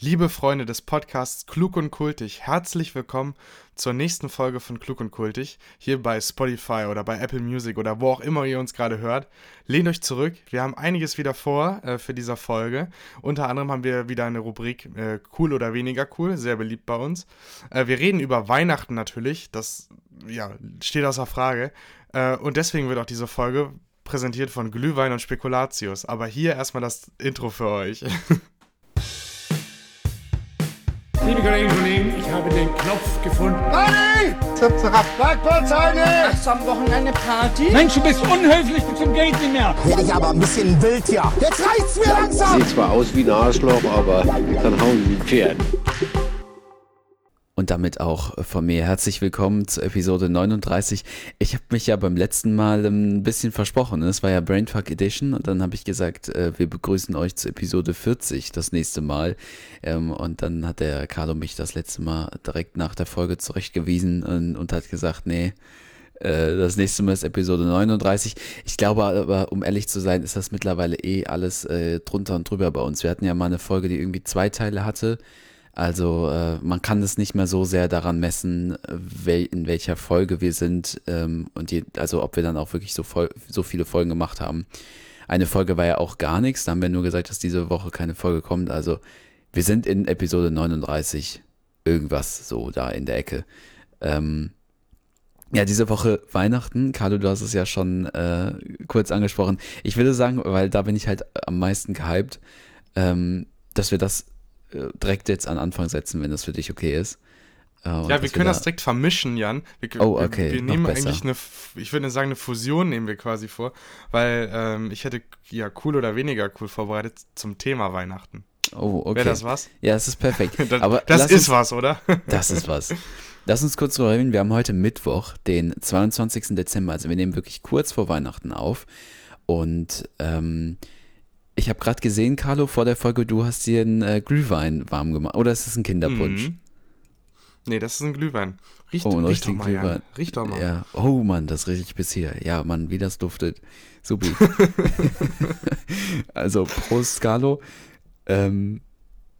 Liebe Freunde des Podcasts Klug und Kultig, herzlich willkommen zur nächsten Folge von Klug und Kultig, hier bei Spotify oder bei Apple Music oder wo auch immer ihr uns gerade hört. Lehnt euch zurück, wir haben einiges wieder vor äh, für diese Folge. Unter anderem haben wir wieder eine Rubrik äh, Cool oder weniger cool, sehr beliebt bei uns. Äh, wir reden über Weihnachten natürlich, das ja, steht außer Frage. Äh, und deswegen wird auch diese Folge präsentiert von Glühwein und Spekulatius. Aber hier erstmal das Intro für euch. Liebe Kolleginnen und Kollegen, ich habe den Knopf gefunden. Party! Zap, zap, Bergbauzeit! Hast du am Wochenende Party? Mensch, du bist unhöflich bis zum geht nicht mehr. Werde ich aber ein bisschen wild hier. Jetzt reicht's mir langsam! Sieht zwar aus wie ein Arschloch, aber kann hauen wie ein Pferd. Und damit auch von mir herzlich willkommen zu Episode 39. Ich habe mich ja beim letzten Mal ein bisschen versprochen. Es war ja Brainfuck Edition und dann habe ich gesagt, äh, wir begrüßen euch zu Episode 40 das nächste Mal. Ähm, und dann hat der Carlo mich das letzte Mal direkt nach der Folge zurechtgewiesen und, und hat gesagt, nee, äh, das nächste Mal ist Episode 39. Ich glaube aber, um ehrlich zu sein, ist das mittlerweile eh alles äh, drunter und drüber bei uns. Wir hatten ja mal eine Folge, die irgendwie zwei Teile hatte. Also äh, man kann es nicht mehr so sehr daran messen, wel in welcher Folge wir sind ähm, und die, also ob wir dann auch wirklich so, so viele Folgen gemacht haben. Eine Folge war ja auch gar nichts, da haben wir nur gesagt, dass diese Woche keine Folge kommt. Also wir sind in Episode 39, irgendwas so da in der Ecke. Ähm, ja, diese Woche Weihnachten, Carlo, du hast es ja schon äh, kurz angesprochen. Ich würde sagen, weil da bin ich halt am meisten gehypt, ähm, dass wir das direkt jetzt an Anfang setzen, wenn das für dich okay ist. Äh, ja, wir können da das direkt vermischen, Jan. Wir, oh, okay. Wir, wir nehmen eigentlich eine, ich würde sagen, eine Fusion nehmen wir quasi vor, weil ähm, ich hätte ja cool oder weniger cool vorbereitet zum Thema Weihnachten. Oh, okay. Wäre das was? Ja, es ist perfekt. das, Aber das ist uns, was, oder? das ist was. Lass uns kurz drüber reden. Wir haben heute Mittwoch, den 22. Dezember. Also wir nehmen wirklich kurz vor Weihnachten auf. Und ähm, ich habe gerade gesehen, Carlo, vor der Folge, du hast dir einen äh, Glühwein warm gemacht. Oder ist das ein Kinderpunsch? Mhm. Nee, das ist ein Glühwein. Riecht, oh, riecht doch mal, Glühwein. Riecht doch mal. Ja. Oh Mann, das rieche ich bis hier. Ja, Mann, wie das duftet. Supi. also, Prost, Carlo. Ähm,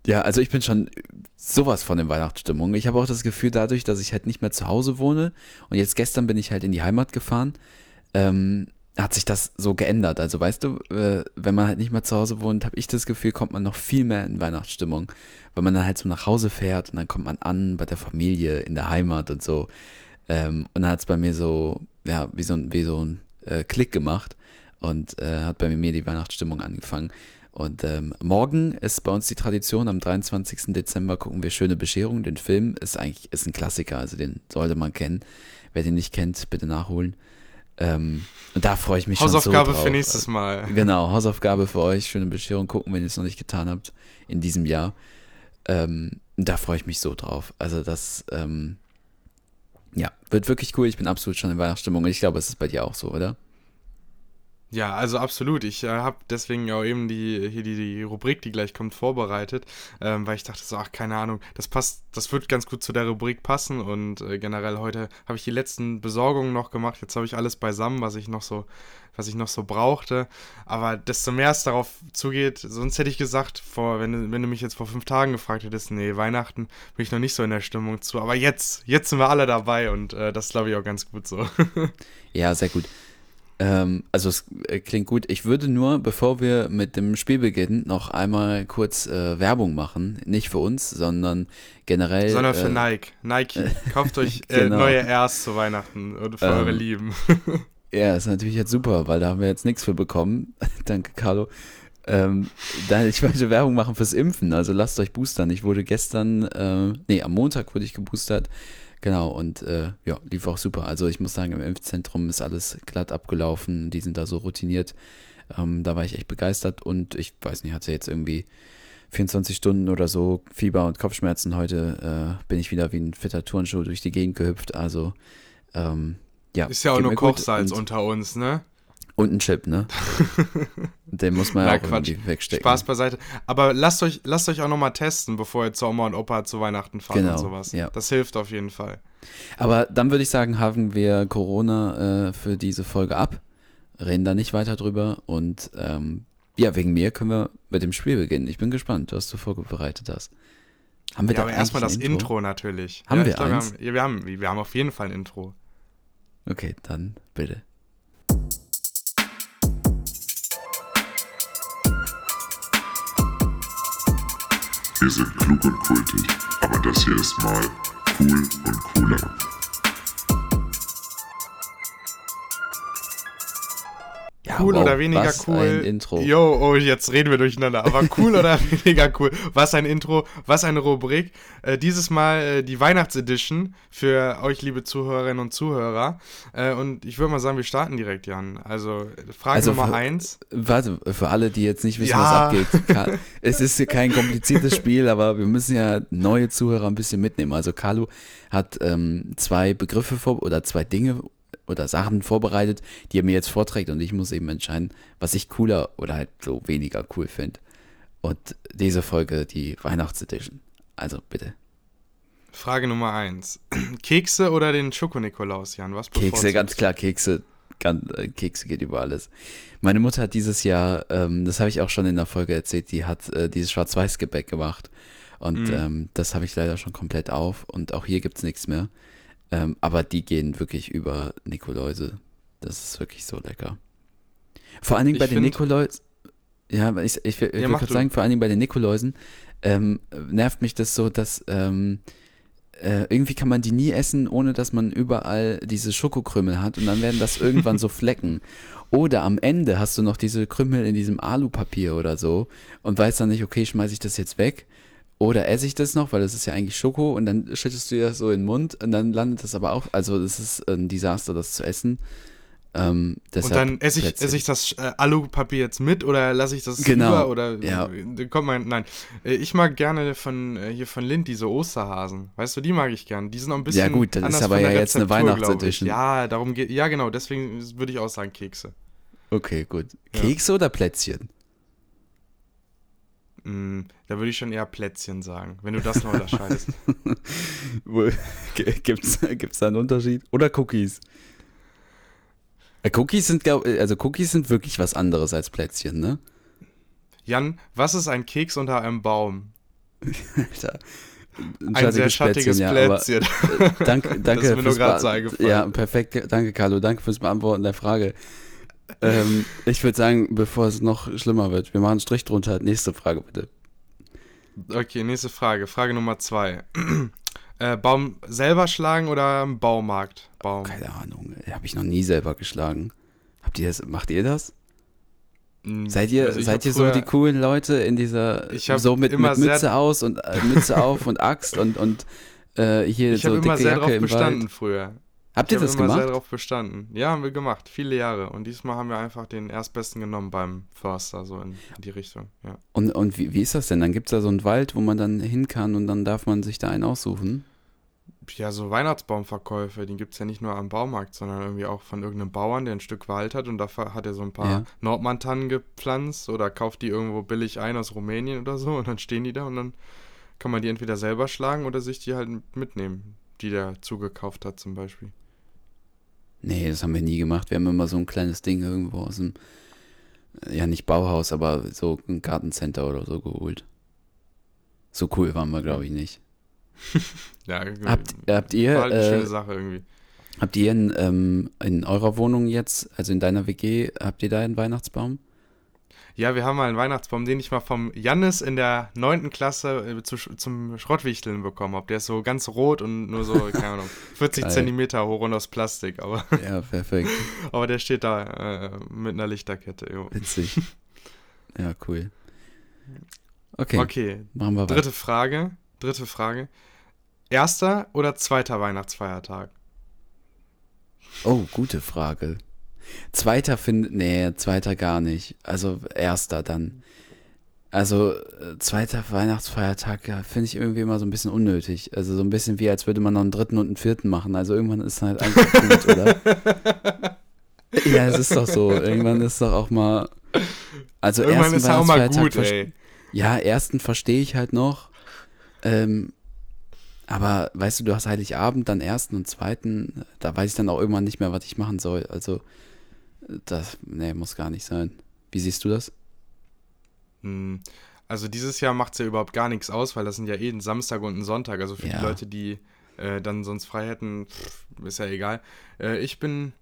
ja, also ich bin schon sowas von in Weihnachtsstimmung. Ich habe auch das Gefühl, dadurch, dass ich halt nicht mehr zu Hause wohne und jetzt gestern bin ich halt in die Heimat gefahren, ähm, hat sich das so geändert. Also weißt du, äh, wenn man halt nicht mehr zu Hause wohnt, habe ich das Gefühl, kommt man noch viel mehr in Weihnachtsstimmung, weil man dann halt so nach Hause fährt und dann kommt man an bei der Familie in der Heimat und so. Ähm, und dann hat es bei mir so, ja, wie so ein, wie so ein äh, Klick gemacht und äh, hat bei mir die Weihnachtsstimmung angefangen. Und ähm, morgen ist bei uns die Tradition, am 23. Dezember gucken wir Schöne Bescherung. Den Film ist eigentlich ist ein Klassiker, also den sollte man kennen. Wer den nicht kennt, bitte nachholen. Ähm, und da freue ich mich schon Hausaufgabe so drauf. für nächstes Mal. Genau, Hausaufgabe für euch. Schöne Bescherung gucken, wenn ihr es noch nicht getan habt in diesem Jahr. Ähm, da freue ich mich so drauf. Also das, ähm, ja, wird wirklich cool. Ich bin absolut schon in Weihnachtsstimmung. Und ich glaube, es ist bei dir auch so, oder? Ja, also absolut. Ich äh, habe deswegen auch eben die, hier die, die Rubrik, die gleich kommt, vorbereitet, ähm, weil ich dachte so, ach, keine Ahnung, das passt, das wird ganz gut zu der Rubrik passen und äh, generell heute habe ich die letzten Besorgungen noch gemacht. Jetzt habe ich alles beisammen, was ich noch so, was ich noch so brauchte. Aber desto mehr es darauf zugeht, sonst hätte ich gesagt, vor, wenn, wenn du mich jetzt vor fünf Tagen gefragt hättest, nee, Weihnachten bin ich noch nicht so in der Stimmung zu. Aber jetzt, jetzt sind wir alle dabei und äh, das glaube ich auch ganz gut so. ja, sehr gut. Ähm, also es äh, klingt gut. Ich würde nur, bevor wir mit dem Spiel beginnen, noch einmal kurz äh, Werbung machen. Nicht für uns, sondern generell. Sondern für äh, Nike. Nike. Kauft euch äh, genau. neue Airs zu Weihnachten und für ähm, eure Lieben. ja, ist natürlich jetzt super, weil da haben wir jetzt nichts für bekommen. Danke, Carlo. Ähm, da, ich wollte Werbung machen fürs Impfen, also lasst euch boostern. Ich wurde gestern, äh, nee, am Montag wurde ich geboostert. Genau, und äh, ja, lief auch super. Also ich muss sagen, im Impfzentrum ist alles glatt abgelaufen. Die sind da so routiniert. Ähm, da war ich echt begeistert und ich weiß nicht, hatte jetzt irgendwie 24 Stunden oder so Fieber und Kopfschmerzen. Heute äh, bin ich wieder wie ein fitter Turnschuh durch die Gegend gehüpft. Also ähm, ja. Ist ja auch nur Kochsalz unter uns, ne? Und ein Chip, ne? Den muss man ja auch Quatsch. irgendwie wegstecken. Spaß beiseite. Aber lasst euch, lasst euch auch nochmal testen, bevor ihr zu Oma und Opa zu Weihnachten fahrt genau, und sowas. Ja. Das hilft auf jeden Fall. Aber dann würde ich sagen, haben wir Corona äh, für diese Folge ab. Reden da nicht weiter drüber und ähm, Ja, wegen mir können wir mit dem Spiel beginnen. Ich bin gespannt, was du vorbereitet hast. Haben wir Ja, da aber erstmal das Intro? ein natürlich. Haben ja, wir glaub, eins? haben, ja, wir, haben, wir haben auf jeden Fall ein Intro. Okay, dann bitte. Wir sind klug und kultig, aber das hier ist mal cool und cooler. Ja, Cool wow, oder weniger was cool? Ein Intro. Jo, oh, jetzt reden wir durcheinander. Aber cool oder weniger cool? Was ein Intro, was eine Rubrik. Äh, dieses Mal äh, die Weihnachtsedition für euch, liebe Zuhörerinnen und Zuhörer. Äh, und ich würde mal sagen, wir starten direkt, Jan. Also, Frage Also Nummer für- eins. Warte, für alle, die jetzt nicht wissen, Ja. was abgeht. Ka- Es ist hier kein kompliziertes Spiel, aber wir müssen ja neue Zuhörer ein bisschen mitnehmen. Also Carlo hat ähm, zwei Begriffe vor oder zwei Dinge oder Sachen vorbereitet, die er mir jetzt vorträgt und ich muss eben entscheiden, was ich cooler oder halt so weniger cool finde. Und diese Folge die Weihnachtsedition. Also bitte. Frage Nummer eins. Kekse oder den Schoko-Nikolaus, Jan? Was Kekse, ganz klar, Kekse. Ganz, äh, Kekse geht über alles. Meine Mutter hat dieses Jahr, ähm, das habe ich auch schon in der Folge erzählt, die hat äh, dieses Schwarz-Weiß-Gebäck gemacht. Und Mhm. ähm, das habe ich leider schon komplett auf. Und auch hier gibt es nichts mehr. Ähm, aber die gehen wirklich über Nikoläuse. Das ist wirklich so lecker. Vor allen Dingen Ich bei den Nikoläusen. Ja, ich, ich, ich, Ja, du. sagen, vor allen Dingen bei den Nikoläusen ähm, nervt mich das so, dass ähm, äh, irgendwie kann man die nie essen, ohne dass man überall diese Schokokrümel hat und dann werden das irgendwann so Flecken. Oder am Ende hast du noch diese Krümel in diesem Alupapier oder so und weißt dann nicht, okay, schmeiße ich das jetzt weg oder esse ich das noch, weil das ist ja eigentlich Schoko und dann schüttest du dir das so in den Mund und dann landet das aber auch, also das ist ein Desaster, das zu essen. Ähm, Und dann esse ich, esse ich das äh, Alupapier jetzt mit oder lasse ich das Genau, über oder ja. äh, kommt mein nein. Äh, Ich mag gerne von äh, hier von Lind diese Osterhasen. Weißt du, die mag ich gern. Die sind noch ein bisschen Ja gut, das ist aber ja jetzt eine Rezeptur. Weihnachtsedition. Ja, darum geht ja genau, deswegen würde ich auch sagen Kekse. Okay, gut. Ja. Kekse oder Plätzchen? Mm, da würde ich schon eher Plätzchen sagen, wenn du das noch unterscheidest. Gibt's, gibt's da einen Unterschied? Oder Cookies? Äh, Cookies sind, glaub, also Cookies sind wirklich was anderes als Plätzchen, ne? Jan, was ist ein Keks unter einem Baum? Alter. Ein sehr schattiges ja, Plätzchen. aber, äh, danke, danke ist mir nur Be- so eingefallen. Ja, perfekt. Danke, Carlo. Danke fürs Beantworten der Frage. Ähm, ich würde sagen, bevor es noch schlimmer wird, wir machen einen Strich drunter. Nächste Frage, bitte. Okay, nächste Frage. Frage Nummer zwei. äh, Baum selber schlagen oder im Baumarkt? Baum. Keine Ahnung. Habe ich noch nie selber geschlagen. Habt ihr das? Macht ihr das? Mm, Seid ihr, also seid ihr so früher- die coolen Leute in dieser, so mit, immer mit Mütze aus und äh, Mütze auf und Axt und, und äh, hier Ich so habe dicke immer sehr Jacke drauf im bestanden Wald. früher. Habt Ich ihr habe das immer sehr gemacht? drauf bestanden. Ja, haben wir gemacht. Viele Jahre. Und diesmal haben wir einfach den Erstbesten genommen beim Förster, so in, in die Richtung. Ja. Und, und wie, wie ist das denn? Dann gibt es da so einen Wald, wo man dann hin kann und dann darf man sich da einen aussuchen. ja, so Weihnachtsbaumverkäufe, die gibt es ja nicht nur am Baumarkt, sondern irgendwie auch von irgendeinem Bauern, der ein Stück Wald hat und dafür hat er so ein paar Ja. Nordmantannen gepflanzt oder kauft die irgendwo billig ein aus Rumänien oder so und dann stehen die da und dann kann man die entweder selber schlagen oder sich die halt mitnehmen, die der zugekauft hat zum Beispiel. Nee, das haben wir nie gemacht. Wir haben immer so ein kleines Ding irgendwo aus dem, ja nicht Bauhaus, aber so ein Gartencenter oder so geholt. So cool waren wir, glaube ich, nicht. Ja, Habt, habt ihr, war halt eine schöne äh, Sache irgendwie. habt ihr in, ähm, in eurer Wohnung jetzt, also in deiner WG, habt ihr da einen Weihnachtsbaum? Ja, wir haben mal einen Weihnachtsbaum, den ich mal vom Jannis in der 9. Klasse äh, zu, zum Schrottwichteln bekommen habe. Der ist so ganz rot und nur so, keine Ahnung, 40 Geil. Zentimeter hoch und aus Plastik. Aber, Ja, perfekt. aber der steht da äh, mit einer Lichterkette. Jo. Witzig. Ja, cool. Okay, Okay, machen wir weiter. dritte Frage. Dritte Frage. Erster oder zweiter Weihnachtsfeiertag? Oh, gute Frage. Zweiter findet, nee, zweiter gar nicht. Also erster dann. Also äh, zweiter Weihnachtsfeiertag ja, finde ich irgendwie immer so ein bisschen unnötig. Also so ein bisschen wie, als würde man noch einen dritten und einen vierten machen. Also irgendwann ist halt einfach gut, oder? Ja, es ist doch so. Irgendwann ist doch auch mal. Also Irgendwann ersten ist er auch mal Weihnachtsfeiertag gut. Ja, ersten verstehe ich halt noch. Ähm, aber weißt du, du hast Heiligabend, dann ersten und zweiten, da weiß ich dann auch irgendwann nicht mehr, was ich machen soll. Also, das, nee, muss gar nicht sein. Wie siehst du das? Hm, Also dieses Jahr macht es ja überhaupt gar nichts aus, weil das sind ja eh ein Samstag und ein Sonntag. Also für Ja. die Leute, die äh, dann sonst frei hätten, pff, ist ja egal. Äh, ich bin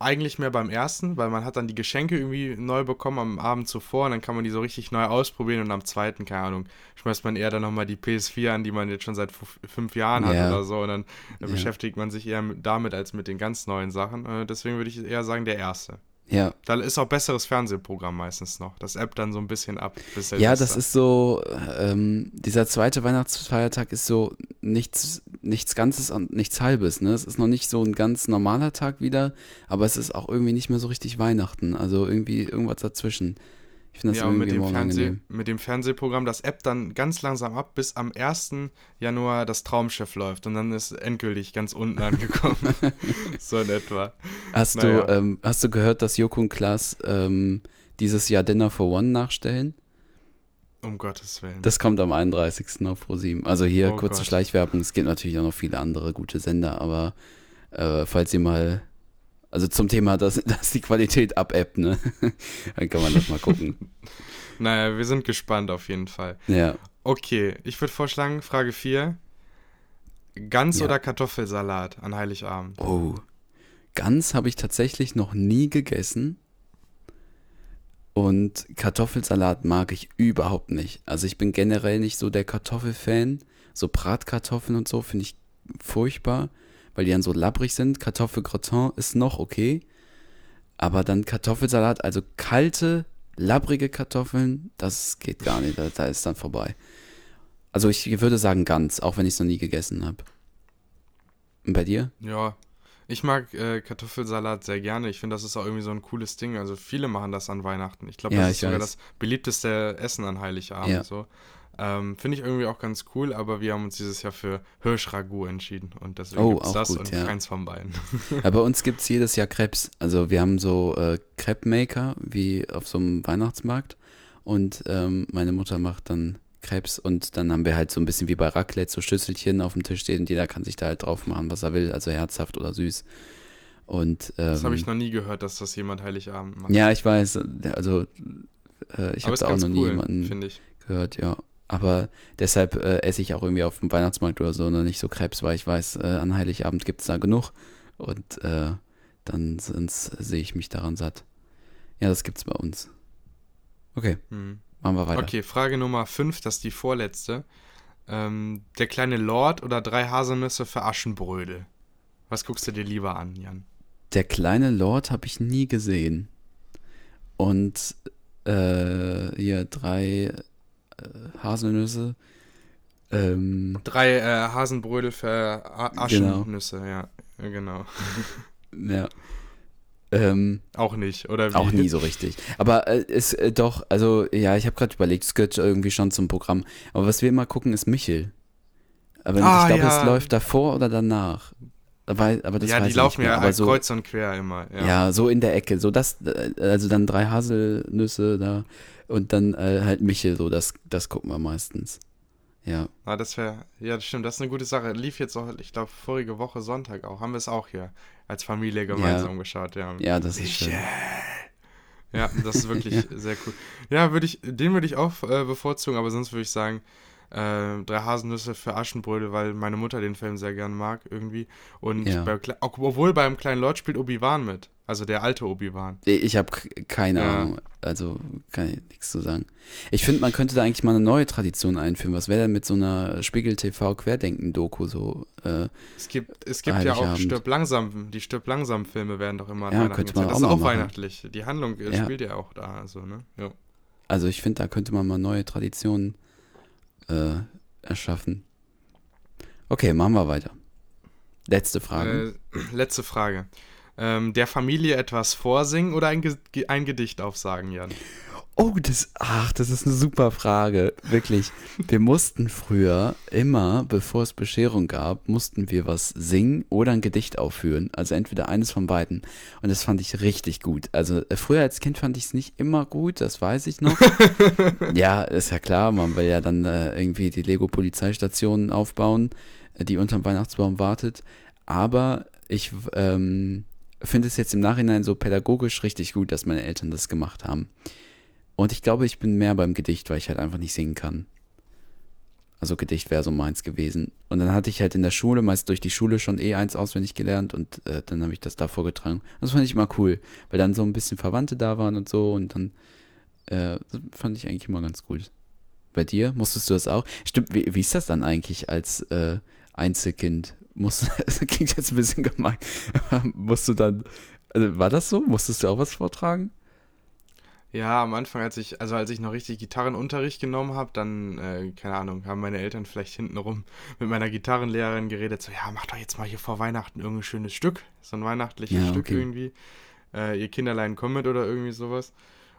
eigentlich mehr beim ersten, weil man hat dann die Geschenke irgendwie neu bekommen am Abend zuvor und dann kann man die so richtig neu ausprobieren und am zweiten, keine Ahnung, schmeißt man eher dann nochmal die PS4 an, die man jetzt schon seit fünf Jahren hat Ja. oder so und dann äh, Ja. beschäftigt man sich eher mit, damit als mit den ganz neuen Sachen. Äh, deswegen würde ich eher sagen, der erste. Ja, Da ist auch besseres Fernsehprogramm meistens noch. Das App dann so ein bisschen ab. Bis Ja, das ist so, ähm, dieser zweite Weihnachtsfeiertag ist so nichts, nichts Ganzes und nichts Halbes, ne? Es ist noch nicht so ein ganz normaler Tag wieder, aber es ist auch irgendwie nicht mehr so richtig Weihnachten. Also irgendwie irgendwas dazwischen. Ich finde das Ja, und mit irgendwie dem, Fernseh, mit dem Fernsehprogramm das App dann ganz langsam ab, bis am 1. Januar das Traumschiff läuft und dann ist endgültig ganz unten angekommen. so in etwa. Hast, naja. du, ähm, hast du gehört, dass Joko und Klaas ähm, dieses Jahr Dinner for One nachstellen? Um Gottes Willen. Das kommt am 31. auf ProSieben. Also hier Oh kurze Gott. Schleichwerbung. Es gibt natürlich auch noch viele andere gute Sender, aber äh, falls ihr mal, also zum Thema, dass, dass die Qualität abebbt, ne? Dann kann man das mal gucken. naja, wir sind gespannt auf jeden Fall. Ja. Okay, ich würde vorschlagen, Frage 4. Gans Ja. oder Kartoffelsalat an Heiligabend? Oh. Gans habe ich tatsächlich noch nie gegessen. Und Kartoffelsalat mag ich überhaupt nicht. Also ich bin generell nicht so der Kartoffelfan. So Bratkartoffeln und so finde ich furchtbar, weil die dann so labbrig sind. Kartoffelgratin ist noch okay. Aber dann Kartoffelsalat, also kalte, labbrige Kartoffeln, das geht gar nicht. Da, da ist dann vorbei. Also ich würde sagen ganz, auch wenn ich es noch nie gegessen habe. Und bei dir? Ja, ich mag äh, Kartoffelsalat sehr gerne. Ich finde, das ist auch irgendwie so ein cooles Ding. Also viele machen das an Weihnachten. Ich glaube, Ja, das ich ist sogar das beliebteste Essen an Heiligabend. Ja. So. Ähm, finde ich irgendwie auch ganz cool, aber wir haben uns dieses Jahr für Hirschragout entschieden. Und deswegen Oh, gibt's das gut, und ja. keins von beiden. Ja, bei uns gibt es jedes Jahr Crepes. Also wir haben so äh, Crepe-Maker wie auf so einem Weihnachtsmarkt und ähm, meine Mutter macht dann Crepes und dann haben wir halt so ein bisschen wie bei Raclette so Schüsselchen auf dem Tisch stehen und jeder kann sich da halt drauf machen, was er will, also herzhaft oder süß. Und ähm, Das habe ich noch nie gehört, dass das jemand Heiligabend macht. ja, ich weiß, also äh, ich habe da auch noch nie cool, jemanden gehört, ja. Aber deshalb äh, esse ich auch irgendwie auf dem Weihnachtsmarkt oder so noch nicht so Krebs, weil ich weiß, äh, an Heiligabend gibt es da genug und äh, dann sehe ich mich daran satt. Ja, das gibt's bei uns. Okay, Hm. machen wir weiter. Okay, Frage Nummer 5, das ist die vorletzte. Ähm, der kleine Lord oder drei Haselnüsse für Aschenbrödel? Was guckst du dir lieber an, Jan? Der kleine Lord habe ich nie gesehen. Und äh, hier drei Haselnüsse. Ähm, Drei äh, Hasenbrödel für A Aschennüsse, ja. ja. Genau. ja. Ähm, Auch nicht, oder wie? Auch nie so richtig. Aber äh, ist äh, doch, also ja, ich habe gerade überlegt, es gehört irgendwie schon zum Programm. Aber was wir immer gucken, ist Michel. Aber Ah, ich glaube, ja. es läuft davor oder danach. Aber, aber das ja, die laufen ja halt so, kreuz und quer immer. Ja. ja. so in der Ecke. So das, äh, also dann drei Haselnüsse da und dann äh, halt Michel, so das, das gucken wir meistens. Ja. Ah, das wäre, ja, das stimmt, das ist eine gute Sache. Lief jetzt auch, ich glaube, vorige Woche Sonntag auch. Haben wir es auch hier als Familie gemeinsam geschaut, ja. Ja, das ist schön. Ja, das ist wirklich sehr cool. Ja, würde ich, den würde ich auch äh, bevorzugen, aber sonst würde ich sagen, äh, drei Haselnüsse für Aschenbrödel, weil meine Mutter den Film sehr gern mag irgendwie. Und Ja. bei, obwohl beim kleinen Lord spielt Obi-Wan mit. Also der alte Obi-Wan. Ich habe keine Ja. Ahnung. Also kann ich nichts zu sagen. Ich finde, man könnte da eigentlich mal eine neue Tradition einführen. Was wäre denn mit so einer Spiegel TV Querdenken-Doku so? Äh, Es gibt, es gibt ja auch. Stirb langsam, die Stirb langsam Filme werden doch immer Ja, könnte man gezeigt. Das auch ist auch machen. weihnachtlich. Die Handlung äh, Ja. spielt ja auch da, also, ne? Ja. also ich finde, da könnte man mal neue Traditionen äh, erschaffen. Okay, machen wir weiter. Letzte Frage. Äh, letzte Frage. Ähm, der Familie etwas vorsingen oder ein, Ge ein Gedicht aufsagen, Jan? Oh, das, ach, das ist eine super Frage. Wirklich. Wir mussten früher immer, bevor es Bescherung gab, mussten wir was singen oder ein Gedicht aufführen. Also entweder eines von beiden. Und das fand ich richtig gut. Also äh, früher als Kind fand ich es nicht immer gut, das weiß ich noch. ja, ist ja klar, man will ja dann äh, irgendwie die Lego-Polizeistation aufbauen, äh, die unterm Weihnachtsbaum wartet. Aber ich ähm, finde es jetzt im Nachhinein so pädagogisch richtig gut, dass meine Eltern das gemacht haben. Und ich glaube, ich bin mehr beim Gedicht, weil ich halt einfach nicht singen kann. Also Gedicht wäre so meins gewesen. Und dann hatte ich halt in der Schule, meist durch die Schule schon eh eins auswendig gelernt und äh, dann habe ich das da vorgetragen. Das fand ich immer cool, weil dann so ein bisschen Verwandte da waren und so und dann äh, fand ich eigentlich immer ganz gut. Bei dir musstest du das auch? Stimmt, wie, wie ist das dann eigentlich als äh, Einzelkind? Musst, das klingt jetzt ein bisschen gemein. musst du dann, also war das so? Musstest du auch was vortragen? Ja, am Anfang, als ich, also als ich noch richtig Gitarrenunterricht genommen habe, dann, äh, keine Ahnung, haben meine Eltern vielleicht hintenrum mit meiner Gitarrenlehrerin geredet, so, ja, mach doch jetzt mal hier vor Weihnachten irgendein schönes Stück, so ein weihnachtliches Ja, Stück okay. irgendwie. Äh, ihr Kinderlein kommt mit oder irgendwie sowas.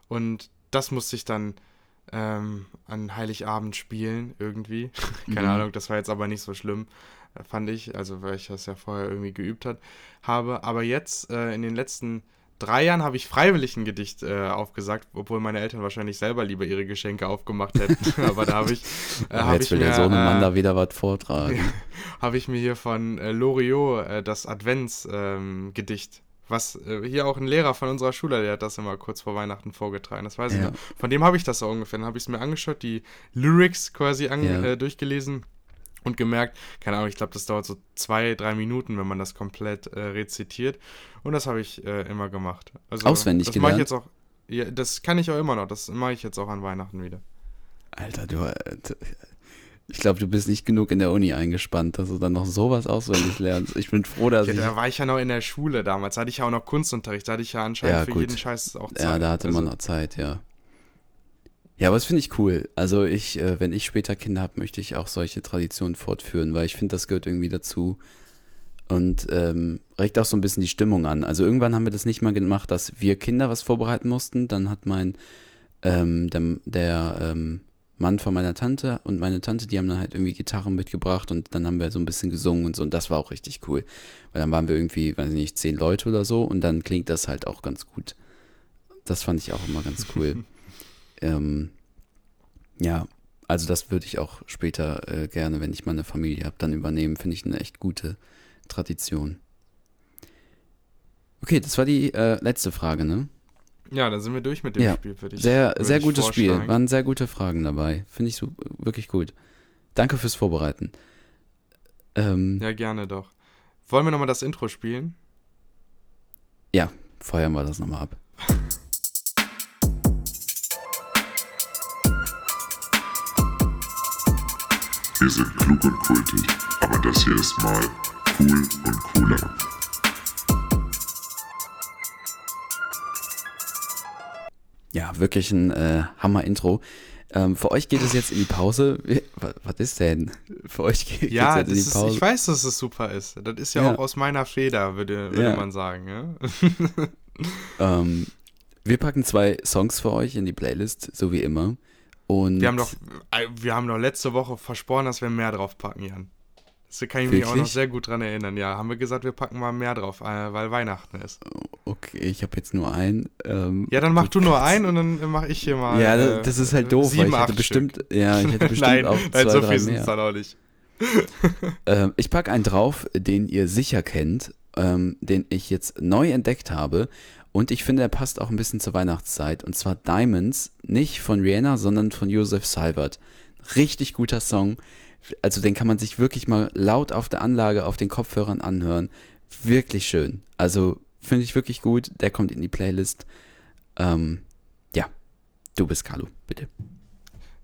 Und das musste ich dann ähm, an Heiligabend spielen, irgendwie. keine Mhm. Ahnung, das war jetzt aber nicht so schlimm, fand ich, also weil ich das ja vorher irgendwie geübt hat, habe. Aber jetzt, äh, in den letzten drei Jahren habe ich freiwillig ein Gedicht äh, aufgesagt, obwohl meine Eltern wahrscheinlich selber lieber ihre Geschenke aufgemacht hätten. Aber da habe ich, äh, habe jetzt ich will der mir, Sohnemann äh, da wieder was vortragen. habe ich mir hier von äh, Loriot äh, das Adventsgedicht, ähm, was äh, hier auch ein Lehrer von unserer Schule, der hat das immer kurz vor Weihnachten vorgetragen. Das weiß ich Ja. noch. Von dem habe ich das so ungefähr. Dann habe ich es mir angeschaut, die Lyrics quasi Ja. äh, durchgelesen und gemerkt, keine Ahnung, ich glaube, das dauert so zwei, drei Minuten, wenn man das komplett äh, rezitiert. Und das habe ich äh, immer gemacht. Also, Auswendig das mache ich gelernt? jetzt auch. Ja, das kann ich auch immer noch. Das mache ich jetzt auch an Weihnachten wieder. Alter, du. äh, Ich glaube, du bist nicht genug in der Uni eingespannt, dass du dann noch sowas auswendig lernst. Ich bin froh, dass Ja, ich. da war ich ja noch in der Schule damals. Da hatte ich ja auch noch Kunstunterricht. Da hatte ich ja anscheinend Ja, für jeden Scheiß auch Zeit. Ja, da hatte man Also, noch Zeit, ja. Ja, aber das finde ich cool. Also ich, äh, wenn ich später Kinder habe, möchte ich auch solche Traditionen fortführen, weil ich finde, das gehört irgendwie dazu und ähm, regt auch so ein bisschen die Stimmung an. Also irgendwann haben wir das nicht mal gemacht, dass wir Kinder was vorbereiten mussten. Dann hat mein ähm, der, der ähm, Mann von meiner Tante und meine Tante, die haben dann halt irgendwie Gitarren mitgebracht und dann haben wir so ein bisschen gesungen und so und das war auch richtig cool. Weil dann waren wir irgendwie, weiß ich nicht, zehn Leute oder so und dann klingt das halt auch ganz gut. Das fand ich auch immer ganz cool. ähm, ja, also das würde ich auch später äh, gerne, wenn ich mal eine Familie habe, dann übernehmen. Finde ich eine echt gute Tradition. Okay, das war die äh, letzte Frage, ne? Ja, dann sind wir durch mit dem Ja, Spiel, würde ich Sehr, sehr ich gutes Spiel. Waren sehr gute Fragen dabei. Finde ich so, wirklich gut. Danke fürs Vorbereiten. Ähm, Ja, gerne doch. Wollen wir nochmal das Intro spielen? ja, feuern wir das nochmal ab. Wir sind klug und kultig, aber das hier ist mal cool und cooler. Ja, wirklich ein äh, Hammer-Intro. Ähm, für euch geht es jetzt in die Pause. Wie- wa- Was ist denn? Für euch geht Ja, es jetzt in die ist, Pause. ich weiß, dass es super ist. Das ist ja, Ja. auch aus meiner Feder, würde, würde Ja. man sagen. Ja? Ähm, wir packen zwei Songs für euch in die Playlist, so wie immer. Und Wir haben doch, äh, wir haben doch letzte Woche versprochen, dass wir mehr drauf packen, Jan. Das kann ich mich auch noch Wirklich? sehr gut dran erinnern. Ja, haben wir gesagt, wir packen mal mehr drauf, äh, weil Weihnachten ist. okay, ich habe jetzt nur einen. Ähm, Ja, dann mach du nur einen und dann mache ich hier mal. ja, äh, das, das ist halt doof, weil sieben, ich hätte acht bestimmt, Stück. ja, ich hätte bestimmt nein, auch zwei, nein, so drei viel sind es dann auch nicht. Ähm, ich packe einen drauf, den ihr sicher kennt, ähm, den ich jetzt neu entdeckt habe. Und ich finde, er passt auch ein bisschen zur Weihnachtszeit. Und zwar Diamonds, nicht von Rihanna, sondern von Joseph Seibert. Richtig guter Song. Also den kann man sich wirklich mal laut auf der Anlage, auf den Kopfhörern anhören. Wirklich schön. Also finde ich wirklich gut. Der kommt in die Playlist. Ähm, ja, du bist Carlo, bitte.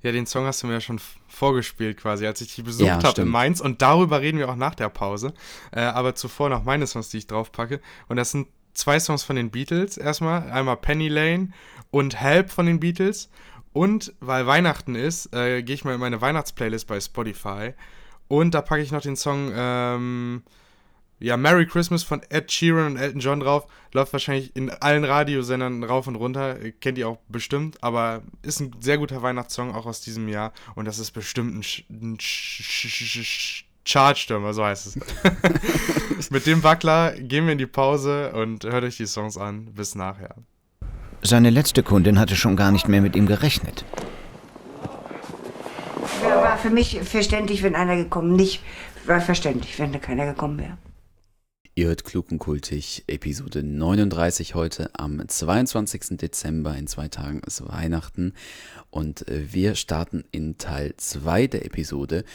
Ja, den Song hast du mir ja schon vorgespielt quasi, als ich dich besucht Ja, habe in. Mainz. Und darüber reden wir auch nach der Pause. Äh, aber zuvor noch meine Songs, die ich draufpacke. Und das sind zwei Songs von den Beatles erstmal. Einmal Penny Lane und Help von den Beatles. Und weil Weihnachten ist, äh, gehe ich mal in meine Weihnachtsplaylist bei Spotify. Und da packe ich noch den Song ähm, ja, Merry Christmas von Ed Sheeran und Elton John drauf. Läuft wahrscheinlich in allen Radiosendern rauf und runter. Kennt ihr auch bestimmt. Aber ist ein sehr guter Weihnachtssong, auch aus diesem Jahr. Und das ist bestimmt ein, Sch ein Sch Sch Chartstürmer, so heißt es. Mit dem Wackler gehen wir in die Pause und hört euch die Songs an. Bis nachher. Seine letzte Kundin hatte schon gar nicht mehr mit ihm gerechnet. War für mich verständlich, wenn einer gekommen nicht war verständlich, wenn da keiner gekommen wäre. Ihr hört Klug und Kultig, Episode 39 heute am 22. Dezember. In zwei Tagen ist Weihnachten und äh, wir starten in Teil 2 der Episode.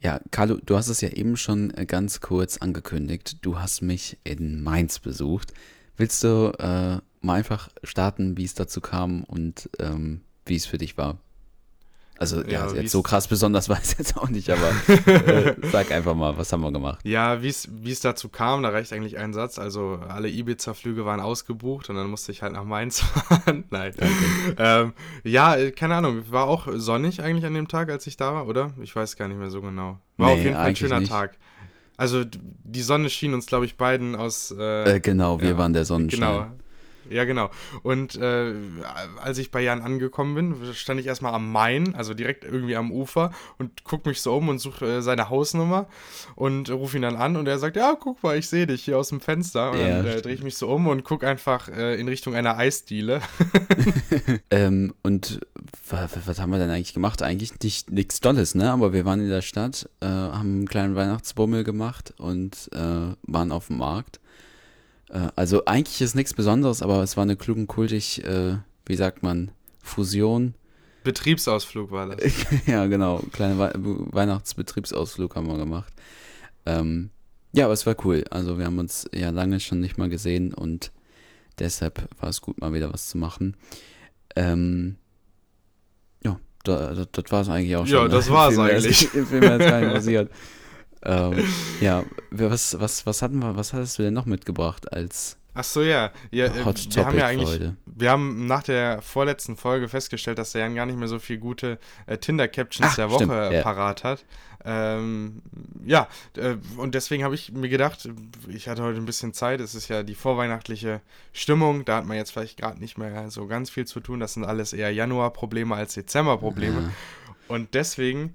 Ja, Carlo, du hast es ja eben schon äh, ganz kurz angekündigt. Du hast mich in Mainz besucht. Willst du äh, mal einfach starten, wie es dazu kam und ähm, wie es für dich war? Also ja, ja jetzt so krass besonders war es jetzt auch nicht, aber äh, sag einfach mal, was haben wir gemacht? Ja, wie es dazu kam, da reicht eigentlich ein Satz. Also alle Ibiza-Flüge waren ausgebucht und dann musste ich halt nach Mainz fahren. Nein. Ähm, ja, keine Ahnung, war auch sonnig eigentlich an dem Tag, als ich da war, oder? Ich weiß gar nicht mehr so genau. War nee, auf jeden Fall ein schöner nicht. Tag. Also die Sonne schien uns, glaube ich, beiden aus. Äh, äh, genau, wir ja, waren der Sonnenschein. Genau. Ja, genau. Und äh, als ich bei Jan angekommen bin, stand ich erstmal am Main, also direkt irgendwie am Ufer und guck mich so um und suche äh, seine Hausnummer und rufe ihn dann an und er sagt, ja, guck mal, ich sehe dich hier aus dem Fenster. Und ja. dann äh, drehe ich mich so um und gucke einfach äh, in Richtung einer Eisdiele. ähm, und was, haben wir denn eigentlich gemacht? Eigentlich nicht nichts Dolles, ne? Aber wir waren in der Stadt, äh, haben einen kleinen Weihnachtsbummel gemacht und waren auf dem Markt. Äh, also eigentlich ist nichts Besonderes, aber es war eine klugen kultig, äh, wie sagt man, Fusion. Betriebsausflug war das. ja, genau. Kleiner We Weihnachtsbetriebsausflug haben wir gemacht. Ähm, ja, aber es war cool. Also wir haben uns ja lange schon nicht mal gesehen und deshalb war es gut, mal wieder was zu machen. Ähm, ja, das, das war es eigentlich auch schon. Ja, ne? das war es eigentlich. Viel mehr ist gar nicht passiert ähm, ja, was, was, was hatten wir, was hattest du denn noch mitgebracht als Ach so, ja. ja äh, Hot wir haben ja eigentlich, heute. wir haben nach der vorletzten Folge festgestellt, dass der Jan gar nicht mehr so viele gute äh, Tinder-Captions der Woche stimmt, ja. parat hat. Ähm, ja, äh, und deswegen habe ich mir gedacht, ich hatte heute ein bisschen Zeit, es ist ja die vorweihnachtliche Stimmung, da hat man jetzt vielleicht gerade nicht mehr so ganz viel zu tun, das sind alles eher Januar-Probleme als Dezember-Probleme. Ja. Und deswegen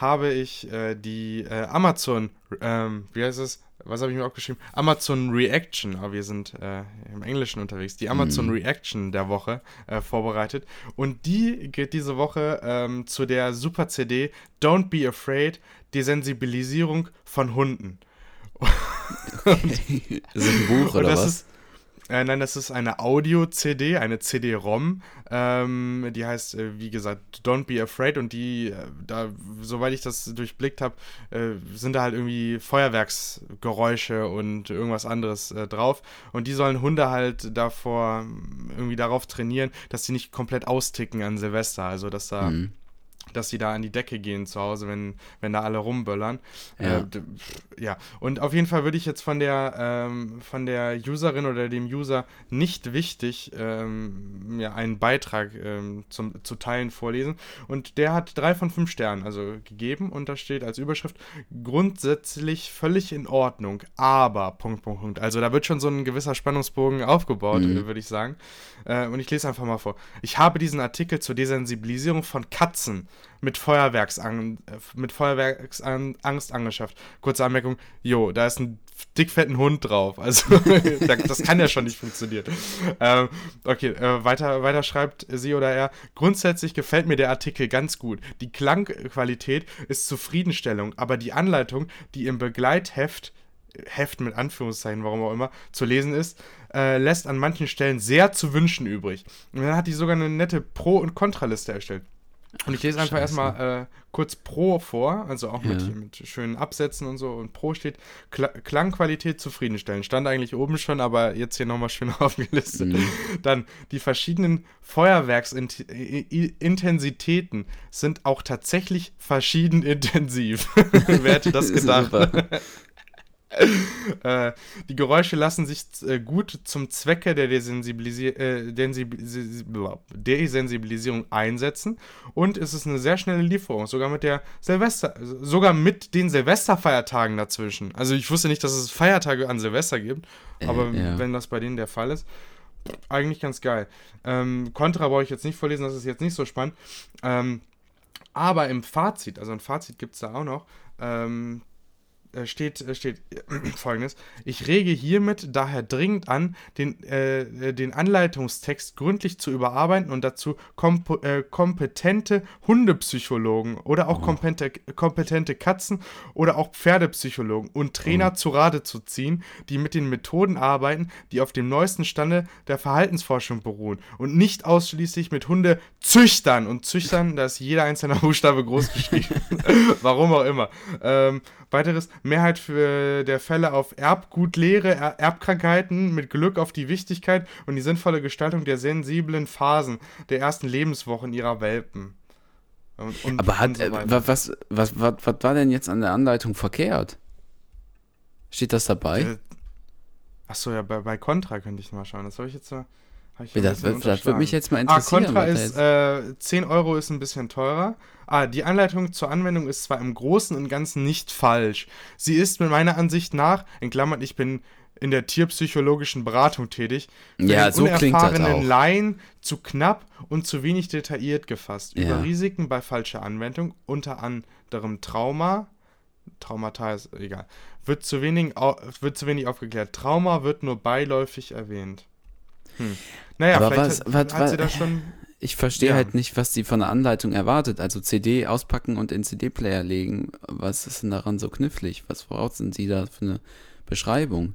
habe ich äh, die äh, Amazon, ähm, wie heißt es? Was habe ich mir aufgeschrieben? Amazon Reaction, aber wir sind äh, im Englischen unterwegs. Die Amazon mm. Reaction der Woche äh, vorbereitet. Und die geht diese Woche ähm, zu der Super CD Don't Be Afraid, Desensibilisierung von Hunden. das ist ein Buch oder was? Ist, äh, nein, das ist eine Audio-CD, eine CD-ROM. Ähm, die heißt, äh, wie gesagt, Don't Be Afraid. Und die, äh, da, soweit ich das durchblickt habe, äh, sind da halt irgendwie Feuerwerksgeräusche und irgendwas anderes äh, drauf. Und die sollen Hunde halt davor irgendwie darauf trainieren, dass sie nicht komplett austicken an Silvester. Also, dass da. Mhm dass sie da an die Decke gehen zu Hause, wenn, wenn da alle rumböllern. Ja. Äh, ja. Und auf jeden Fall würde ich jetzt von der, ähm, von der Userin oder dem User nicht wichtig ähm, ja, einen Beitrag ähm, zum, zu teilen vorlesen. Und der hat drei von fünf Sternen also gegeben und da steht als Überschrift grundsätzlich völlig in Ordnung, aber Punkt, Punkt, Punkt. Also da wird schon so ein gewisser Spannungsbogen aufgebaut, mhm. würde ich sagen. Äh, und ich lese einfach mal vor. Ich habe diesen Artikel zur Desensibilisierung von Katzen mit, Feuerwerksangst, äh, mit Feuerwerksangst angeschafft. Kurze Anmerkung, jo, da ist ein dickfetten Hund drauf. Also das kann ja schon nicht funktionieren. Ähm, okay, äh, weiter, weiter schreibt sie oder er. Grundsätzlich gefällt mir der Artikel ganz gut. Die Klangqualität ist Zufriedenstellung, aber die Anleitung, die im Begleitheft Heft mit Anführungszeichen, warum auch immer, zu lesen ist, äh, lässt an manchen Stellen sehr zu wünschen übrig. Und dann hat die sogar eine nette Pro- und Kontraliste erstellt. Und ich lese einfach Scheiße. erstmal äh, kurz Pro vor, also auch mit, ja. mit schönen Absätzen und so. Und Pro steht Kla Klangqualität zufriedenstellen. Stand eigentlich oben schon, aber jetzt hier nochmal schön aufgelistet. Mhm. Dann die verschiedenen Feuerwerksintensitäten sind auch tatsächlich verschieden intensiv. Wer hätte das gedacht? äh, die Geräusche lassen sich äh, gut zum Zwecke der Desensibilisi äh, Desensibilisierung einsetzen und es ist eine sehr schnelle Lieferung, sogar mit der Silvester, sogar mit den Silvesterfeiertagen dazwischen. Also ich wusste nicht, dass es Feiertage an Silvester gibt, äh, aber ja. wenn das bei denen der Fall ist, eigentlich ganz geil. Ähm, Contra brauche ich jetzt nicht vorlesen, das ist jetzt nicht so spannend. Ähm, aber im Fazit, also ein Fazit gibt es da auch noch, ähm, äh, steht, äh, steht äh, folgendes. Ich rege hiermit daher dringend an, den, äh, äh, den Anleitungstext gründlich zu überarbeiten und dazu kompo, äh, kompetente Hundepsychologen oder auch kompetente, kompetente Katzen- oder auch Pferdepsychologen und Trainer zu Rate zu ziehen, die mit den Methoden arbeiten, die auf dem neuesten Stande der Verhaltensforschung beruhen und nicht ausschließlich mit Hundezüchtern und Züchtern, da ist jeder einzelne Buchstabe groß geschrieben. Warum auch immer. Ähm, weiteres, Mehrheit für der Fälle auf Erbgutlehre, er Erbkrankheiten mit Glück auf die Wichtigkeit und die sinnvolle Gestaltung der sensiblen Phasen der ersten Lebenswochen ihrer Welpen. Und, und, Aber hat, so äh, was, was, was, was war denn jetzt an der Anleitung verkehrt? Steht das dabei? Äh, Achso, ja, bei, bei Contra könnte ich mal schauen. Das habe ich jetzt mal. hab ein das, bisschen das, würde mich jetzt mal Ah, interessieren. Contra was da ist, äh, 10 Euro ist ein bisschen teurer. Ah, die Anleitung zur Anwendung ist zwar im Großen und Ganzen nicht falsch. Sie ist mit meiner Ansicht nach, in Klammern, ich bin in der tierpsychologischen Beratung tätig, für Ja, den so klingt das unerfahrenen. Laien zu knapp und zu wenig detailliert gefasst. Ja. Über Risiken bei falscher Anwendung, unter anderem Trauma, Traumata ist egal, wird zu wenig, wird zu wenig aufgeklärt. Trauma wird nur beiläufig erwähnt. Hm. Naja, Aber vielleicht was- hat, was- hat was- sie da schon. Ich verstehe Ja. halt nicht, was die von der Anleitung erwartet. Also CD auspacken und in CD-Player legen. Was ist denn daran so knifflig? Was brauchen Sie da für eine Beschreibung?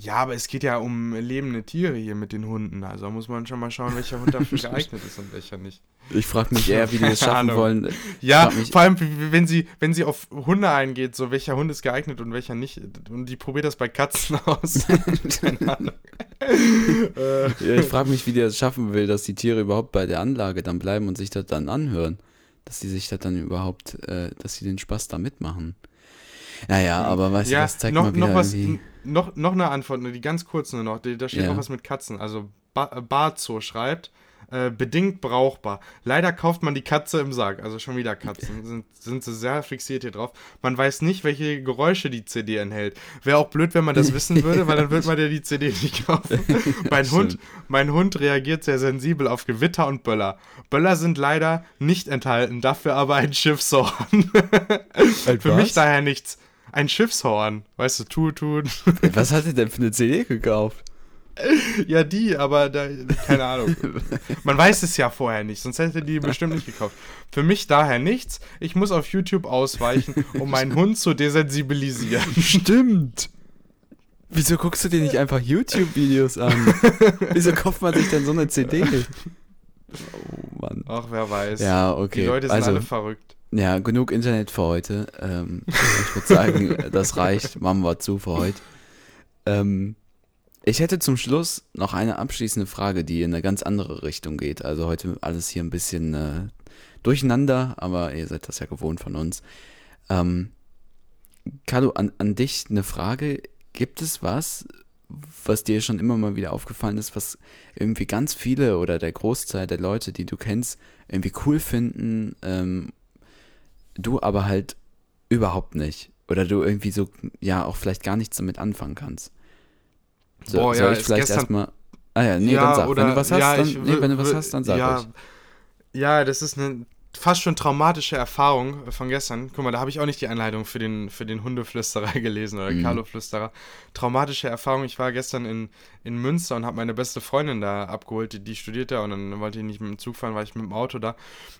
Ja, aber es geht ja um lebende Tiere hier mit den Hunden. Also da muss man schon mal schauen, welcher Hund dafür geeignet ist und welcher nicht. Ich frage mich eher, wie die das schaffen wollen. Ja, vor allem, wenn sie, wenn sie auf Hunde eingeht, so welcher Hund ist geeignet und welcher nicht. Und die probiert das bei Katzen aus. Keine Ahnung. äh, Ja, ich frage mich, wie die das schaffen will, dass die Tiere überhaupt bei der Anlage dann bleiben und sich das dann anhören. Dass die sich das dann überhaupt, äh, dass sie den Spaß da mitmachen. Naja, aber weißt du, ja, das zeigt noch, mal wieder noch was, irgendwie. Noch, noch eine Antwort, die ganz kurz nur noch. Da steht Ja. auch was mit Katzen. Also ba äh, Barzo schreibt, äh, bedingt brauchbar. Leider kauft man die Katze im Sarg. Also schon wieder Katzen. Sind, sind sie sehr fixiert hier drauf. Man weiß nicht, welche Geräusche die CD enthält. Wäre auch blöd, wenn man das wissen würde, weil dann würde man ja die CD nicht kaufen. mein, Hund, mein Hund reagiert sehr sensibel auf Gewitter und Böller. Böller sind leider nicht enthalten, dafür aber ein Schiffshorn. Für mich was? daher nichts. Ein Schiffshorn, weißt du, tut, tut. Was hat sie denn für eine CD gekauft? ja, die, aber da, keine Ahnung. Man weiß es ja vorher nicht, sonst hätte die bestimmt nicht gekauft. Für mich daher nichts. Ich muss auf YouTube ausweichen, um meinen Hund zu desensibilisieren. Stimmt. Wieso guckst du dir nicht einfach YouTube-Videos an? Wieso kauft man sich denn so eine CD? Oh Mann. Ach, wer weiß. Ja, okay. Die Leute sind also, alle verrückt. Ja, genug Internet für heute. Ähm, ich würde sagen, das reicht. Machen wir zu für heute. Ähm, ich hätte zum Schluss noch eine abschließende Frage, die in eine ganz andere Richtung geht. Also heute alles hier ein bisschen äh, durcheinander, aber ihr seid das ja gewohnt von uns. Ähm, Carlo, an, an dich eine Frage. Gibt es was, was dir schon immer mal wieder aufgefallen ist, was irgendwie ganz viele oder der Großteil der Leute, die du kennst, irgendwie cool finden, ähm, du aber halt überhaupt nicht. Oder du irgendwie so, ja, auch vielleicht gar nichts damit anfangen kannst. So, Boah, soll ja, ich vielleicht erstmal. Ah ja, nee, dann sag. wenn du was hast, ja, dann, ich nee, wenn du was hast, dann sag ja, ruhig. Ja, das ist eine fast schon traumatische Erfahrung von gestern. Guck mal, da habe ich auch nicht die Anleitung für den, für den Hundeflüsterer gelesen oder Mhm. Carlo-Flüsterer. Traumatische Erfahrung. Ich war gestern in, in Münster und habe meine beste Freundin da abgeholt, die, die studiert da und dann wollte ich nicht mit dem Zug fahren, war ich mit dem Auto da.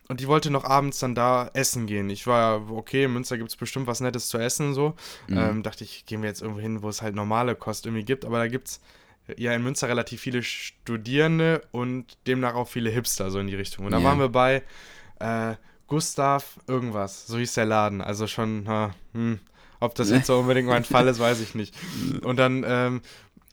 Und die wollte noch abends dann da essen gehen. Ich war, okay, in Münster gibt es bestimmt was Nettes zu essen so. Mhm. Ähm, dachte ich, gehen wir jetzt irgendwo hin, wo es halt normale Kost irgendwie gibt, aber da gibt es ja in Münster relativ viele Studierende und demnach auch viele Hipster so in die Richtung. Und da Ja. waren wir bei äh, Gustav irgendwas, so hieß der Laden. Also schon, ha, hm, ob das jetzt so unbedingt mein Fall ist, weiß ich nicht. Und dann, ähm,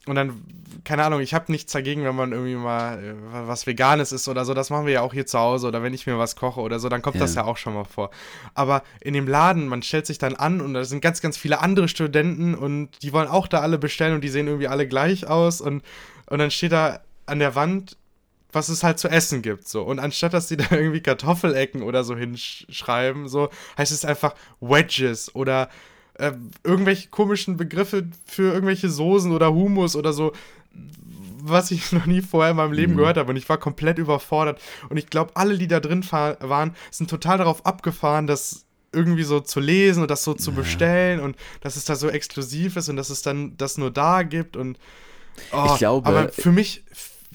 und dann, keine Ahnung, ich habe nichts dagegen, wenn man irgendwie mal äh, was Veganes isst oder so. Das machen wir ja auch hier zu Hause oder wenn ich mir was koche oder so, dann kommt Ja. das ja auch schon mal vor. Aber in dem Laden, man stellt sich dann an und da sind ganz, ganz viele andere Studenten und die wollen auch da alle bestellen und die sehen irgendwie alle gleich aus und, und dann steht da an der Wand, was es halt zu essen gibt. So. Und anstatt dass die da irgendwie Kartoffelecken oder so hinschreiben, so heißt es einfach Wedges oder äh, irgendwelche komischen Begriffe für irgendwelche Soßen oder Hummus oder so, was ich noch nie vorher in meinem Leben Mhm. gehört habe. Und ich war komplett überfordert. Und ich glaube, alle, die da drin waren, sind total darauf abgefahren, dass irgendwie so zu lesen und das so zu bestellen und dass es da so exklusiv ist und dass es dann das nur da gibt und oh, Ich glaube- aber für mich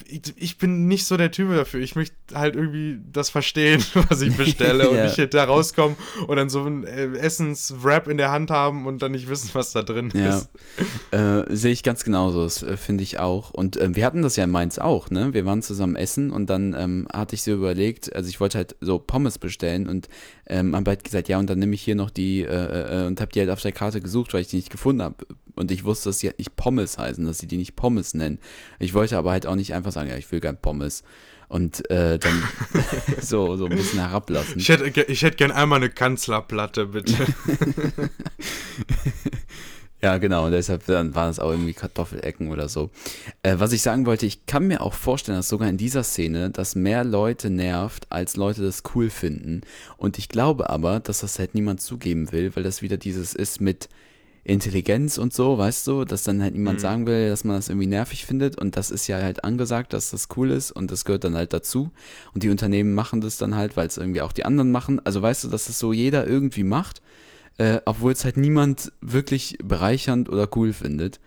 ich, ich bin nicht so der Typ dafür. Ich möchte halt irgendwie das verstehen, was ich bestelle und Ja. nicht da rauskommen und dann so ein äh, Essenswrap in der Hand haben und dann nicht wissen, was da drin Ja, ist. äh, sehe ich ganz genauso, das äh, finde ich auch. Und äh, wir hatten das ja in Mainz auch, ne? Wir waren zusammen essen und dann ähm, hatte ich so überlegt, also ich wollte halt so Pommes bestellen und ähm, habe halt gesagt, ja, und dann nehme ich hier noch die äh, äh, und habe die halt auf der Karte gesucht, weil ich die nicht gefunden habe. Und ich wusste, dass die halt nicht Pommes heißen, dass sie die nicht Pommes nennen. Ich wollte aber halt auch nicht einfach sagen, ja, ich will gern Pommes. Und äh, dann so, so ein bisschen herablassen. Ich hätte, ich hätte gern einmal eine Kanzlerplatte, bitte. Ja, genau, und deshalb dann waren es auch irgendwie Kartoffelecken oder so. Äh, was ich sagen wollte, ich kann mir auch vorstellen, dass sogar in dieser Szene das mehr Leute nervt, als Leute das cool finden. Und ich glaube aber, dass das halt niemand zugeben will, weil das wieder dieses ist mit Intelligenz und so, weißt du, dass dann halt niemand sagen will, dass man das irgendwie nervig findet und das ist ja halt angesagt, dass das cool ist und das gehört dann halt dazu und die Unternehmen machen das dann halt, weil es irgendwie auch die anderen machen. Also weißt du, dass das so jeder irgendwie macht äh, obwohl es halt niemand wirklich bereichernd oder cool findet.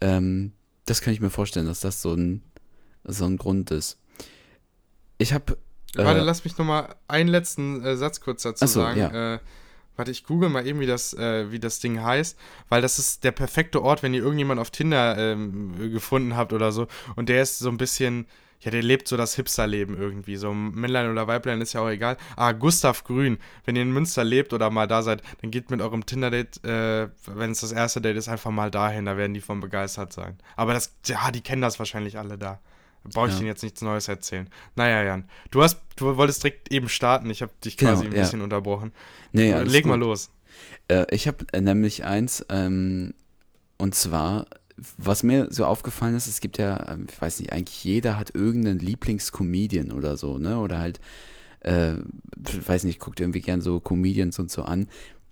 Ähm, das kann ich mir vorstellen, dass das so ein, so ein Grund ist. Ich habe. Warte, lass mich nochmal einen letzten äh, Satz kurz dazu Ach so, sagen. ja. Äh, warte, ich google mal eben, wie das, äh, wie das Ding heißt, weil das ist der perfekte Ort, wenn ihr irgendjemand auf Tinder ähm, gefunden habt oder so und der ist so ein bisschen, ja, der lebt so das Hipster-Leben irgendwie, so Männlein oder Weiblein ist ja auch egal. Ah, Gustav Grün, wenn ihr in Münster lebt oder mal da seid, dann geht mit eurem Tinder-Date, äh, wenn es das erste Date ist, einfach mal dahin, da werden die von begeistert sein. Aber das, ja, die kennen das wahrscheinlich alle da. Brauche ich Ja. Ihnen jetzt nichts Neues erzählen. Naja, Jan, du hast, du wolltest direkt eben starten. Ich habe dich Genau, quasi ein ja. bisschen unterbrochen. Nee, Leg mal gut. los. Äh, ich habe äh, nämlich eins, ähm, und zwar, was mir so aufgefallen ist, es gibt ja, ähm, ich weiß nicht, eigentlich jeder hat irgendeinen Lieblingscomedian oder so, ne? Oder halt, äh, weiß nicht, guckt irgendwie gern so Comedians und so an.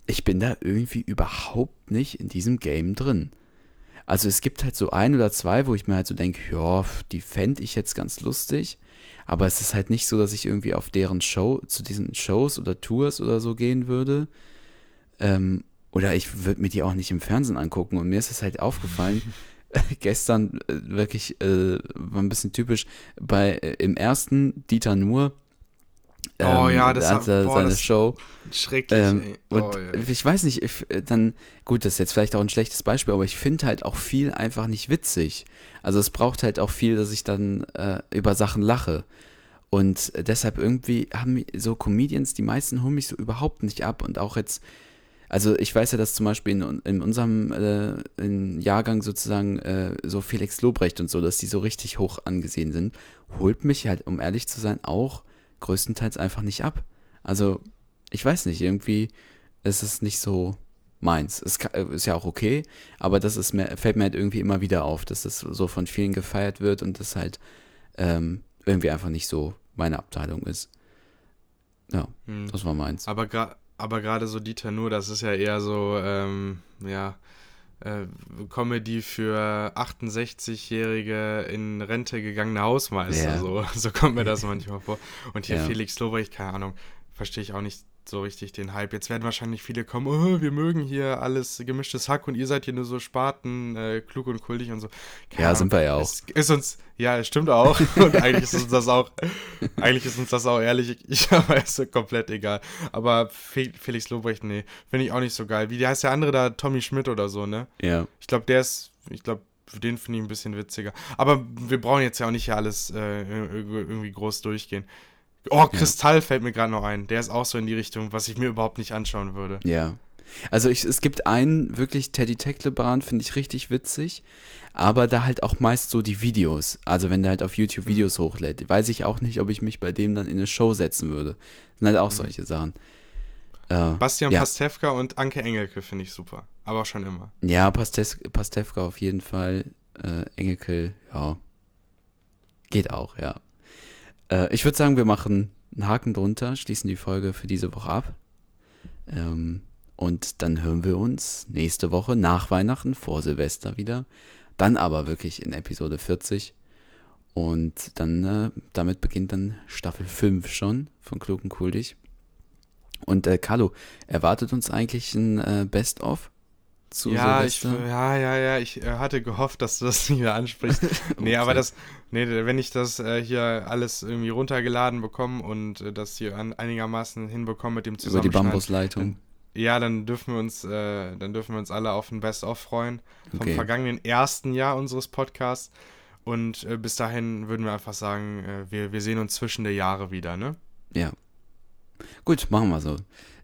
Ich bin da irgendwie überhaupt nicht in diesem Game drin. Also es gibt halt so ein oder zwei, wo ich mir halt so denke, ja, die fände ich jetzt ganz lustig. Aber es ist halt nicht so, dass ich irgendwie auf deren Show, zu diesen Shows oder Tours oder so gehen würde. Ähm, oder ich würde mir die auch nicht im Fernsehen angucken. Und mir ist es halt aufgefallen, gestern äh, wirklich, äh, war ein bisschen typisch, bei äh, im ersten Dieter Nuhr. Oh ja, das da hat- er seine das- Show. Schrecklich, Ähm, ey. und Oh, ja. ich weiß nicht, ich, äh, dann, gut, das ist jetzt vielleicht auch ein schlechtes Beispiel, aber ich finde halt auch viel einfach nicht witzig. Also es braucht halt auch viel, dass ich dann äh, über Sachen lache. Und äh, deshalb irgendwie haben so Comedians, die meisten holen mich so überhaupt nicht ab. Und auch jetzt, also ich weiß ja, dass zum Beispiel in, in unserem äh, in Jahrgang sozusagen äh, so Felix Lobrecht und so, dass die so richtig hoch angesehen sind, holt mich halt, um ehrlich zu sein, auch größtenteils einfach nicht ab. Also ich weiß nicht, irgendwie ist es nicht so meins. Es äh, ist ja auch okay, aber das ist mir, fällt mir halt irgendwie immer wieder auf, dass das so von vielen gefeiert wird und das halt ähm, irgendwie einfach nicht so meine Abteilung ist. Ja, Hm. das war meins. Aber gra- aber gerade so Dieter Nur, das ist ja eher so, ähm, ja, äh, Comedy für 68-jährige in Rente gegangene Hausmeister. Ja. So, so kommt mir das manchmal vor. Und hier Ja. Felix Lobrecht, keine Ahnung, verstehe ich auch nicht so richtig den Hype. Jetzt werden wahrscheinlich viele kommen, oh, wir mögen hier alles gemischtes Hack und ihr seid hier nur so Spaten, äh, klug und kultig und so. Keine Ja, Ahnung. sind wir ja auch. Es ist uns, ja, es stimmt auch. Und eigentlich ist uns das auch, eigentlich ist uns das auch ehrlich, ich aber ist so komplett egal. Aber Fe Felix Lobrecht, nee, finde ich auch nicht so geil. Wie heißt der andere da, Tommy Schmidt oder so, ne? Ja. Ich glaube, der ist, ich glaube, für den finde ich ein bisschen witziger. Aber wir brauchen jetzt ja auch nicht hier alles äh, irgendwie groß durchgehen. Oh, Kristall fällt mir gerade noch ein. Der ist auch so in die Richtung, was ich mir überhaupt nicht anschauen würde. Ja. Also ich, es gibt einen, wirklich Teddy Tecklebrand, finde ich richtig witzig, aber da halt auch meist so die Videos. Also wenn der halt auf YouTube Videos hochlädt, weiß ich auch nicht, ob ich mich bei dem dann in eine Show setzen würde. Das sind halt auch solche Sachen. Äh, Bastian ja. Pastewka und Anke Engelke finde ich super. Aber schon immer. Ja, Pastes Pastewka auf jeden Fall. Äh, Engelke, ja. Geht auch, ja. Äh, ich würde sagen, wir machen einen Haken drunter, schließen die Folge für diese Woche ab. Ähm, und dann hören wir uns nächste Woche nach Weihnachten, vor Silvester wieder. Dann aber wirklich in Episode 40. Und dann, äh, damit beginnt dann Staffel 5 schon von Klug und Kultig. Und äh, Carlo, erwartet uns eigentlich ein äh, Best-of zu ja, ich, Silvester? ja, ja, ja, ich äh, hatte gehofft, dass du das nicht mehr ansprichst. nee, aber das, nee, wenn ich das äh, hier alles irgendwie runtergeladen bekomme und äh, das hier an, einigermaßen hinbekomme mit dem Über die Zusammenschneiden, Bambusleitung. Ja, dann dürfen wir uns, äh, dann dürfen wir uns alle auf ein Best-of freuen vom Okay. vergangenen ersten Jahr unseres Podcasts. Und äh, bis dahin würden wir einfach sagen, äh, wir, wir sehen uns zwischen der Jahre wieder, ne? Ja. Gut, machen wir so.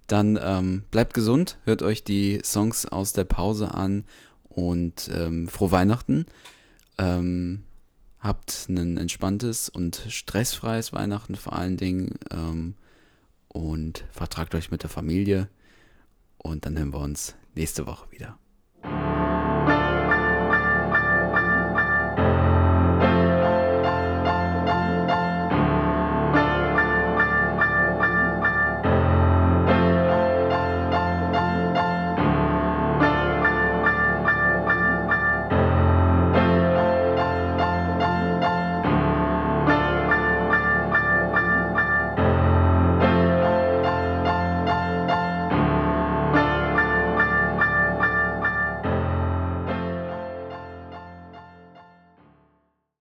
Dann ähm, bleibt gesund, hört euch die Songs aus der Pause an und ähm, frohe Weihnachten. Ähm, habt ein entspanntes und stressfreies Weihnachten vor allen Dingen ähm, und vertragt euch mit der Familie und dann hören wir uns nächste Woche wieder.